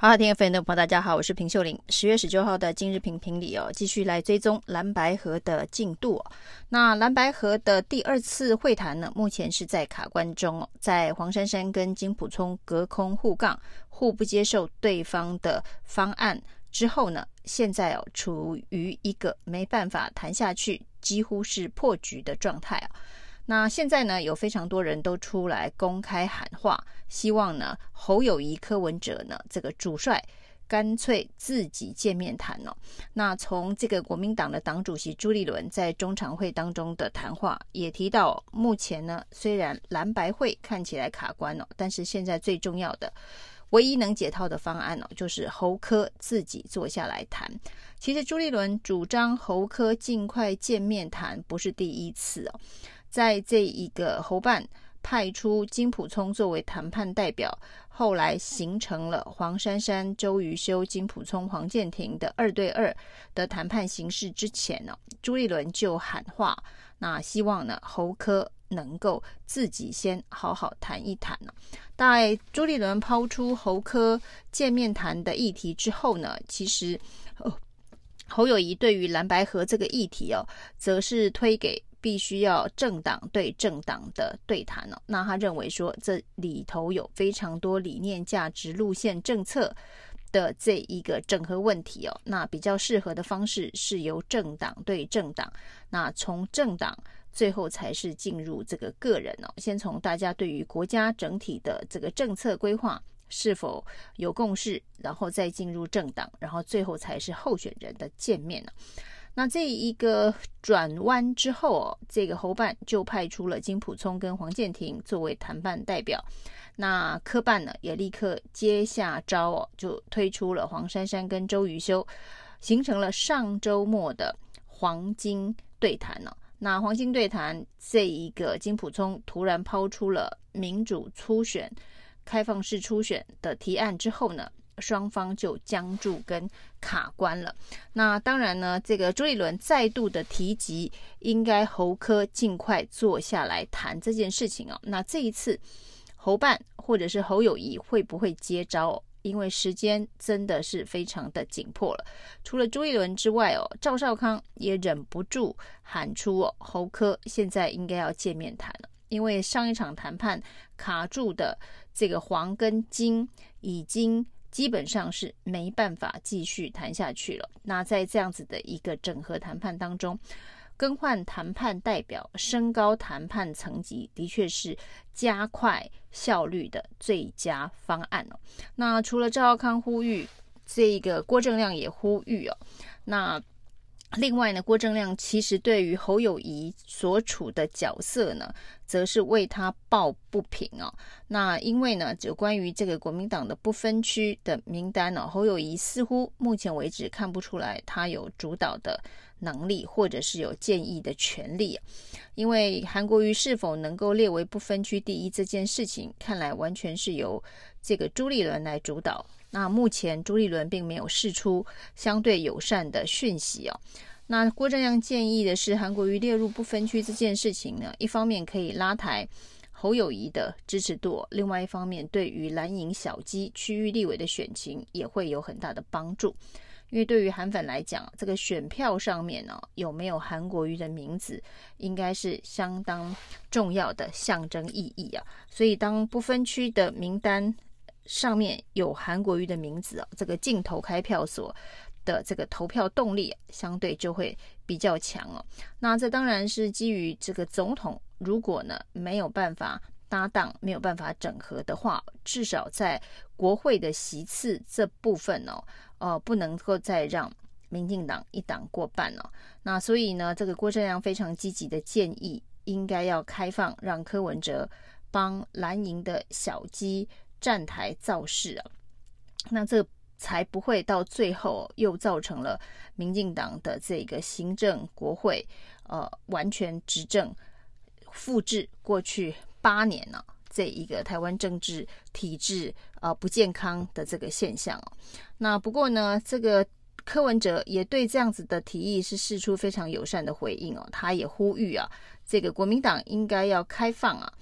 好，听众朋友，大家好，我是平秀玲。十月十九号的今日评评里哦，继续来追踪蓝白河的进度。那蓝白河的第二次会谈呢，目前是在卡关中哦，在黄珊珊跟金普聪隔空互杠，互不接受对方的方案之后呢，现在哦处于一个没办法谈下去，几乎是破局的状态啊。那现在呢，有非常多人都出来公开喊话，希望呢侯友宜、柯文哲呢这个主帅干脆自己见面谈哦。那从这个国民党的党主席朱立伦在中常会当中的谈话也提到，目前呢虽然蓝白会看起来卡关哦，但是现在最重要的、唯一能解套的方案哦，就是侯柯自己坐下来谈。其实朱立伦主张侯柯尽快见面谈，不是第一次哦。在这一个侯办派出金普聪作为谈判代表，后来形成了黄珊珊、周瑜修、金普聪、黄健庭的二对二的谈判形式之前呢，朱立伦就喊话，那希望呢侯科能够自己先好好谈一谈呢。在朱立伦抛出侯科见面谈的议题之后呢，其实哦侯友宜对于蓝白河这个议题哦，则是推给。必须要政党对政党的对谈哦，那他认为说这里头有非常多理念、价值、路线、政策的这一个整合问题哦，那比较适合的方式是由政党对政党，那从政党最后才是进入这个个人哦，先从大家对于国家整体的这个政策规划是否有共识，然后再进入政党，然后最后才是候选人的见面呢。那这一个转弯之后哦，这个侯办就派出了金溥聪跟黄健庭作为谈判代表。那柯办呢也立刻接下招哦，就推出了黄珊珊跟周瑜修，形成了上周末的黄金对谈呢。那黄金对谈这一个金溥聪突然抛出了民主初选、开放式初选的提案之后呢，双方就僵住跟卡关了。那当然呢，这个朱立伦再度的提及，应该侯科尽快坐下来谈这件事情哦。那这一次侯办或者是侯友谊会不会接招？哦因为时间真的是非常的紧迫了。除了朱立伦之外哦，赵少康也忍不住喊出哦，侯科现在应该要见面谈了。因为上一场谈判卡住的这个黄跟金已经。基本上是没办法继续谈下去了。那在这样子的一个整合谈判当中，更换谈判代表、升高谈判层级，的确是加快效率的最佳方案哦。那除了赵少康呼吁，这个郭正亮也呼吁哦。那另外呢，郭正亮其实对于侯友谊所处的角色呢，则是为他抱不平哦。那因为呢，就关于这个国民党的不分区的名单呢，侯友谊似乎目前为止看不出来他有主导的能力，或者是有建议的权利。因为韩国瑜是否能够列为不分区第一这件事情，看来完全是由这个朱立伦来主导。那目前朱立伦并没有释出相对友善的讯息哦。那郭正亮建议的是，韩国瑜列入不分区这件事情呢，一方面可以拉抬侯友宜的支持度，另外一方面对于蓝营小鸡区域立委的选情也会有很大的帮助。因为对于韩粉来讲，这个选票上面呢，有没有韩国瑜的名字，应该是相当重要的象征意义啊。所以当不分区的名单。上面有韩国瑜的名字啊，这个进投开票所的这个投票动力相对就会比较强哦。那这当然是基于这个总统，如果呢没有办法搭档，没有办法整合的话，至少在国会的席次这部分哦，呃，不能够再让民进党一党过半哦。那所以呢，这个郭正亮非常积极的建议，应该要开放，让柯文哲帮蓝营的小鸡。站台造势啊，那这才不会到最后又造成了民进党的这个行政国会呃完全执政，复制过去八年呢、啊、这一个台湾政治体制呃不健康的这个现象哦。那不过呢，这个柯文哲也对这样子的提议是释出非常友善的回应哦，他也呼吁啊，这个国民党应该要开放啊。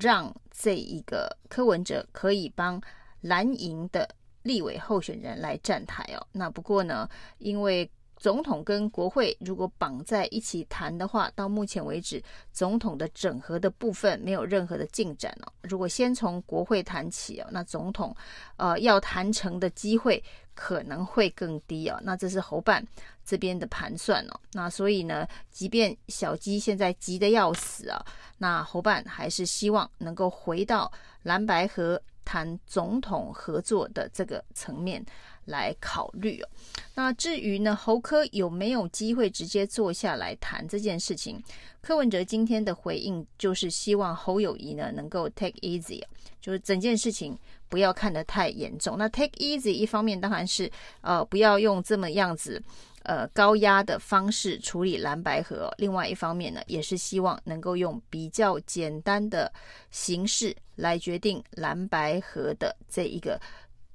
让这一个柯文哲可以帮蓝营的立委候选人来站台哦。那不过呢，因为总统跟国会如果绑在一起谈的话，到目前为止，总统的整合的部分没有任何的进展哦。如果先从国会谈起哦，那总统呃要谈成的机会可能会更低哦。那这是侯办这边的盘算哦。那所以呢，即便小鸡现在急得要死啊，那侯办还是希望能够回到蓝白合谈总统合作的这个层面。来考虑哦。那至于呢，侯科有没有机会直接坐下来谈这件事情？柯文哲今天的回应就是希望侯友宜呢能够 take easy，就是整件事情不要看得太严重。那 take easy 一方面当然是呃不要用这么样子呃高压的方式处理蓝白合，另外一方面呢也是希望能够用比较简单的形式来决定蓝白合的这一个。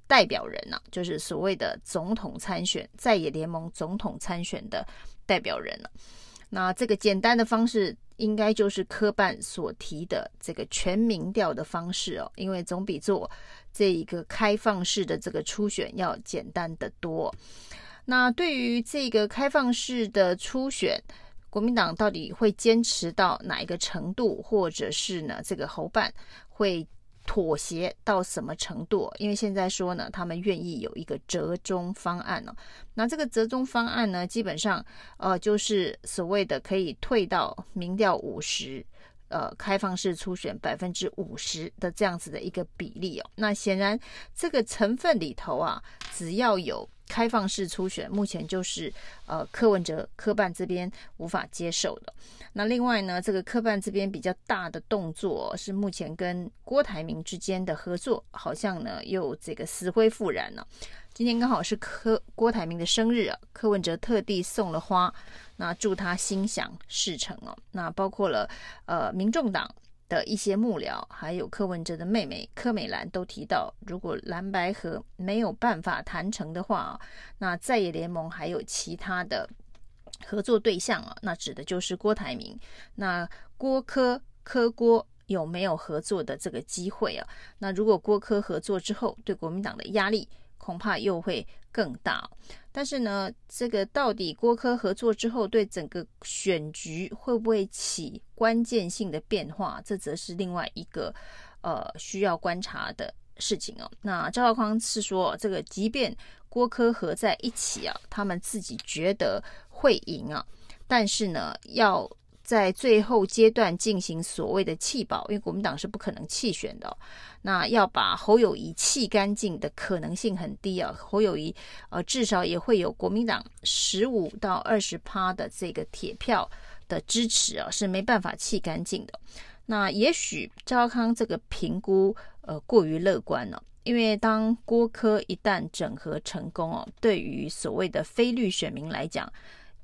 代表人呢、就是所谓的总统参选，在野联盟总统参选的代表人了、那这个简单的方式，应该就是柯办所提的这个全民调的方式哦，因为总比做这一个开放式的这个初选要简单得多。那对于这个开放式的初选，国民党到底会坚持到哪一个程度，或者是呢，这个侯办会？妥协到什么程度？因为现在说呢，他们愿意有一个折中方案呢、哦。那这个折中方案呢，基本上呃就是所谓的可以退到民调五十，呃开放式初选百分之五十的这样子的一个比例哦。那显然这个成分里头啊，只要有。开放式初选目前就是呃柯文哲科办这边无法接受的。那另外呢，这个科办这边比较大的动作是目前跟郭台铭之间的合作，好像呢又这个死灰复燃了。今天刚好是柯郭台铭的生日啊，柯文哲特地送了花，那祝他心想事成哦。那包括了呃民众党。的一些幕僚，还有柯文哲的妹妹柯美兰都提到，如果蓝白合没有办法谈成的话，那在野联盟还有其他的合作对象啊，那指的就是郭台铭。那郭柯柯郭有没有合作的这个机会啊？那如果郭柯合作之后，对国民党的压力恐怕又会更大。但是呢，这个到底郭柯合作之后，对整个选局会不会起关键性的变化？这则是另外一个呃需要观察的事情哦。那赵少康是说，这个即便郭柯合在一起啊，他们自己觉得会赢啊，但是呢，要。在最后阶段进行所谓的弃保，因为国民党是不可能弃选的，那要把侯友宜弃干净的可能性很低啊。侯友宜呃至少也会有国民党十五到二十趴的这个铁票的支持啊，是没办法弃干净的。那也许赵康这个评估呃过于乐观了，因为当郭科一旦整合成功哦，对于所谓的非绿选民来讲。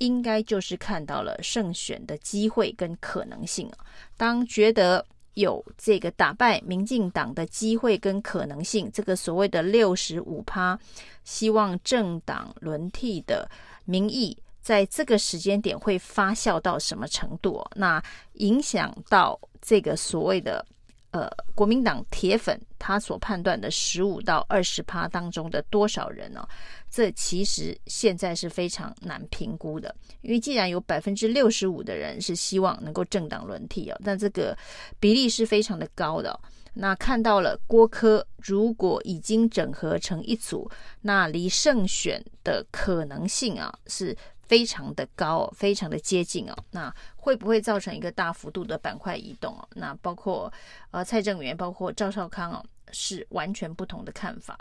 应该就是看到了胜选的机会跟可能性啊。当觉得有这个打败民进党的机会跟可能性，这个所谓的六十五趴希望政党轮替的民意，在这个时间点会发酵到什么程度？那影响到这个所谓的。呃，国民党铁粉他所判断的十五到二十趴当中的多少人呢、哦？这其实现在是非常难评估的，因为既然有百分之六十五的人是希望能够政党轮替哦，但这个比例是非常的高的、那看到了郭柯如果已经整合成一组，那离胜选的可能性啊是。非常的高，非常的接近哦。那会不会造成一个大幅度的板块移动哦？那包括呃蔡正元，包括赵少康哦，是完全不同的看法。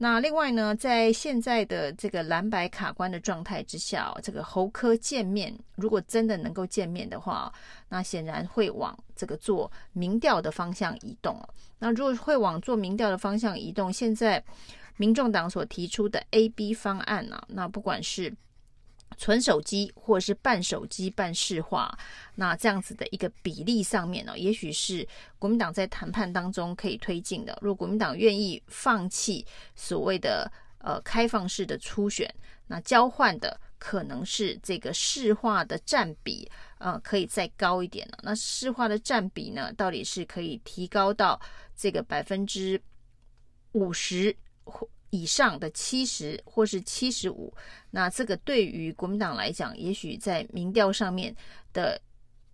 那另外呢，在现在的这个蓝白卡关的状态之下，这个侯科见面，如果真的能够见面的话，那显然会往这个做民调的方向移动。那如果会往做民调的方向移动，现在民众党所提出的 A、B 方案呢，那不管是纯手机或者是半手机半市话，那这样子的一个比例上面呢，也许是国民党在谈判当中可以推进的。如果国民党愿意放弃所谓的呃开放式的初选，那交换的可能是这个市话的占比，呃，可以再高一点了。那市话的占比呢，到底是可以提高到这个百分之五十或以上的七十或是七十五，那这个对于国民党来讲，也许在民调上面的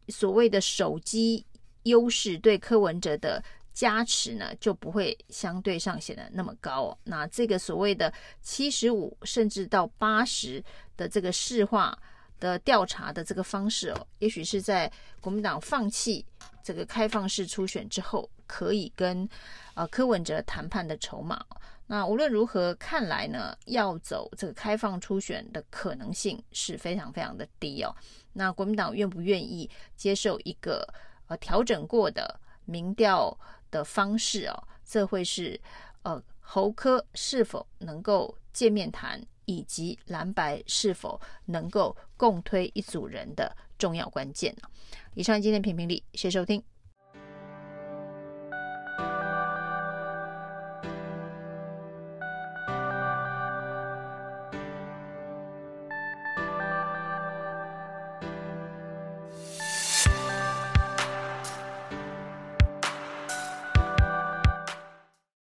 所谓的手机优势，对柯文哲的加持呢，就不会相对上显得那么高。那这个所谓的七十五甚至到八十的这个市话的调查的这个方式哦，也许是在国民党放弃这个开放式初选之后，可以跟呃柯文哲谈判的筹码。那无论如何，看来呢，要走这个开放初选的可能性是非常非常的低哦。那国民党愿不愿意接受一个呃调整过的民调的方式哦？这会是呃侯科是否能够见面谈，以及蓝白是否能够共推一组人的重要关键。以上今天评评理，谢谢收听。